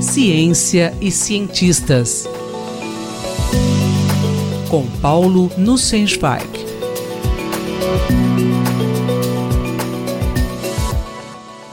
Ciência e cientistas. Com Paulo Nussensweig.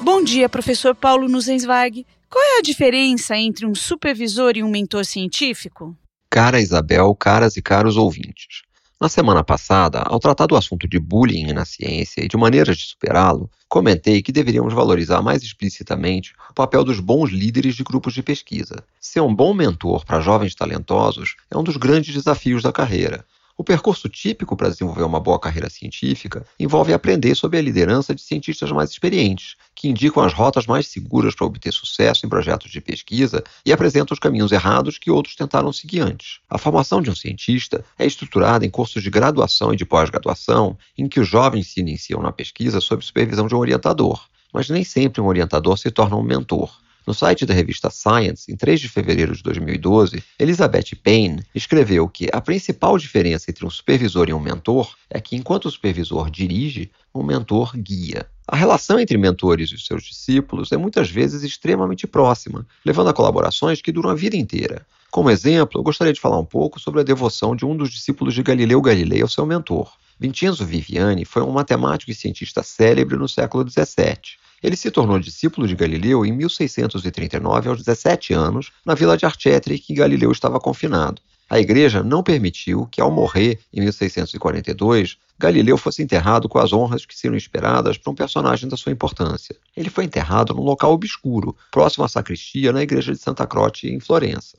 Bom dia, professor Paulo Nussensweig. Qual é a diferença entre um supervisor e um mentor científico? Cara Isabel, caras e caros ouvintes. Na semana passada, ao tratar do assunto de bullying na ciência e de maneiras de superá-lo, comentei que deveríamos valorizar mais explicitamente o papel dos bons líderes de grupos de pesquisa. Ser um bom mentor para jovens talentosos é um dos grandes desafios da carreira. O percurso típico para desenvolver uma boa carreira científica envolve aprender sobre a liderança de cientistas mais experientes, que indicam as rotas mais seguras para obter sucesso em projetos de pesquisa e apresentam os caminhos errados que outros tentaram seguir antes. A formação de um cientista é estruturada em cursos de graduação e de pós-graduação, em que os jovens se iniciam na pesquisa sob supervisão de um orientador. Mas nem sempre um orientador se torna um mentor. No site da revista Science, em 3 de fevereiro de 2012, Elizabeth Payne escreveu que a principal diferença entre um supervisor e um mentor é que, enquanto o supervisor dirige, o mentor guia. A relação entre mentores e seus discípulos é muitas vezes extremamente próxima, levando a colaborações que duram a vida inteira. Como exemplo, eu gostaria de falar um pouco sobre a devoção de um dos discípulos de Galileu Galilei ao seu mentor. Vincenzo Viviani foi um matemático e cientista célebre no século XVII. Ele se tornou discípulo de Galileu em 1639, aos 17 anos, na vila de Arcetri, que Galileu estava confinado. A igreja não permitiu que, ao morrer em 1642, Galileu fosse enterrado com as honras que seriam esperadas para um personagem da sua importância. Ele foi enterrado num local obscuro, próximo à sacristia, na igreja de Santa Croce, em Florença.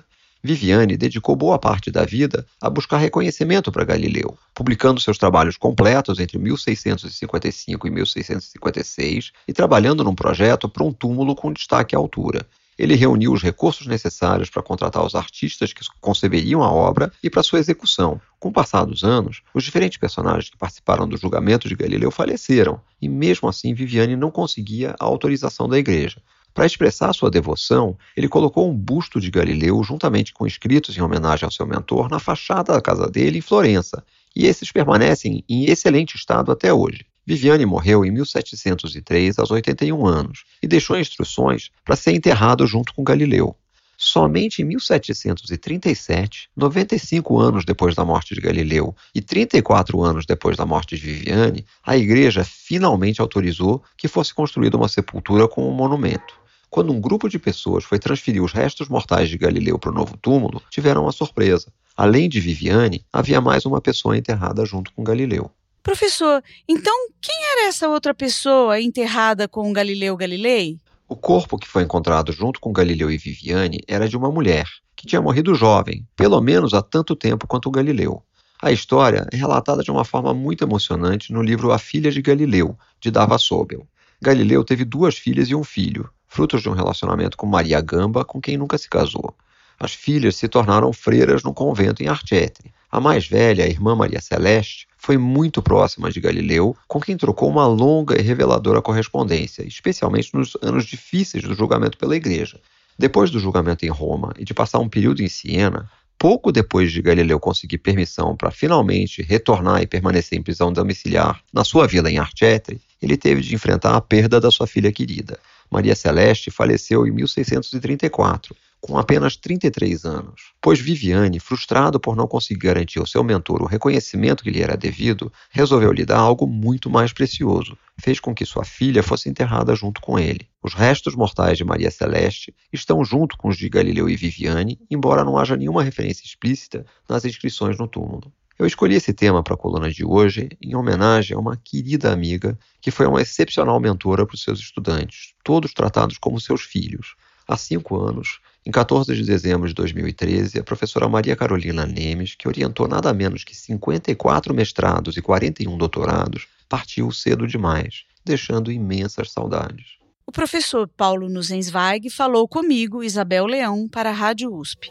Viviane dedicou boa parte da vida a buscar reconhecimento para Galileu, publicando seus trabalhos completos entre 1655 e 1656 e trabalhando num projeto para um túmulo com destaque à altura. Ele reuniu os recursos necessários para contratar os artistas que conceberiam a obra e para sua execução. Com o passar dos anos, os diferentes personagens que participaram do julgamento de Galileu faleceram, e mesmo assim Viviane não conseguia a autorização da igreja. Para expressar sua devoção, ele colocou um busto de Galileu, juntamente com escritos em homenagem ao seu mentor, na fachada da casa dele em Florença, e esses permanecem em excelente estado até hoje. Viviane morreu em 1703, aos 81 anos, e deixou instruções para ser enterrado junto com Galileu. Somente em 1737, 95 anos depois da morte de Galileu e 34 anos depois da morte de Viviane, a igreja finalmente autorizou que fosse construída uma sepultura com um monumento. Quando um grupo de pessoas foi transferir os restos mortais de Galileu para o novo túmulo, tiveram uma surpresa. Além de Viviane, havia mais uma pessoa enterrada junto com Galileu. Professor, então quem era essa outra pessoa enterrada com Galileu Galilei? O corpo que foi encontrado junto com Galileu e Viviane era de uma mulher, que tinha morrido jovem, pelo menos há tanto tempo quanto Galileu. A história é relatada de uma forma muito emocionante no livro A Filha de Galileu, de Dava Sobel. Galileu teve duas filhas e um filho, frutos de um relacionamento com Maria Gamba, com quem nunca se casou. As filhas se tornaram freiras no convento em Arcetri. A mais velha, a irmã Maria Celeste, foi muito próxima de Galileu, com quem trocou uma longa e reveladora correspondência, especialmente nos anos difíceis do julgamento pela Igreja. Depois do julgamento em Roma e de passar um período em Siena, pouco depois de Galileu conseguir permissão para finalmente retornar e permanecer em prisão domiciliar na sua vila em Arcetri, ele teve de enfrentar a perda da sua filha querida. Maria Celeste faleceu em 1634, com apenas 33 anos, pois Viviane, frustrado por não conseguir garantir ao seu mentor o reconhecimento que lhe era devido, resolveu lhe dar algo muito mais precioso. Fez com que sua filha fosse enterrada junto com ele. Os restos mortais de Maria Celeste estão junto com os de Galileu e Viviane, embora não haja nenhuma referência explícita nas inscrições no túmulo. Eu escolhi esse tema para a coluna de hoje em homenagem a uma querida amiga que foi uma excepcional mentora para os seus estudantes, todos tratados como seus filhos. Há cinco anos, em 14 de dezembro de 2013, a professora Maria Carolina Nemes, que orientou nada menos que 54 mestrados e 41 doutorados, partiu cedo demais, deixando imensas saudades. O professor Paulo Nuzensweig falou comigo, Isabel Leão, para a Rádio USP.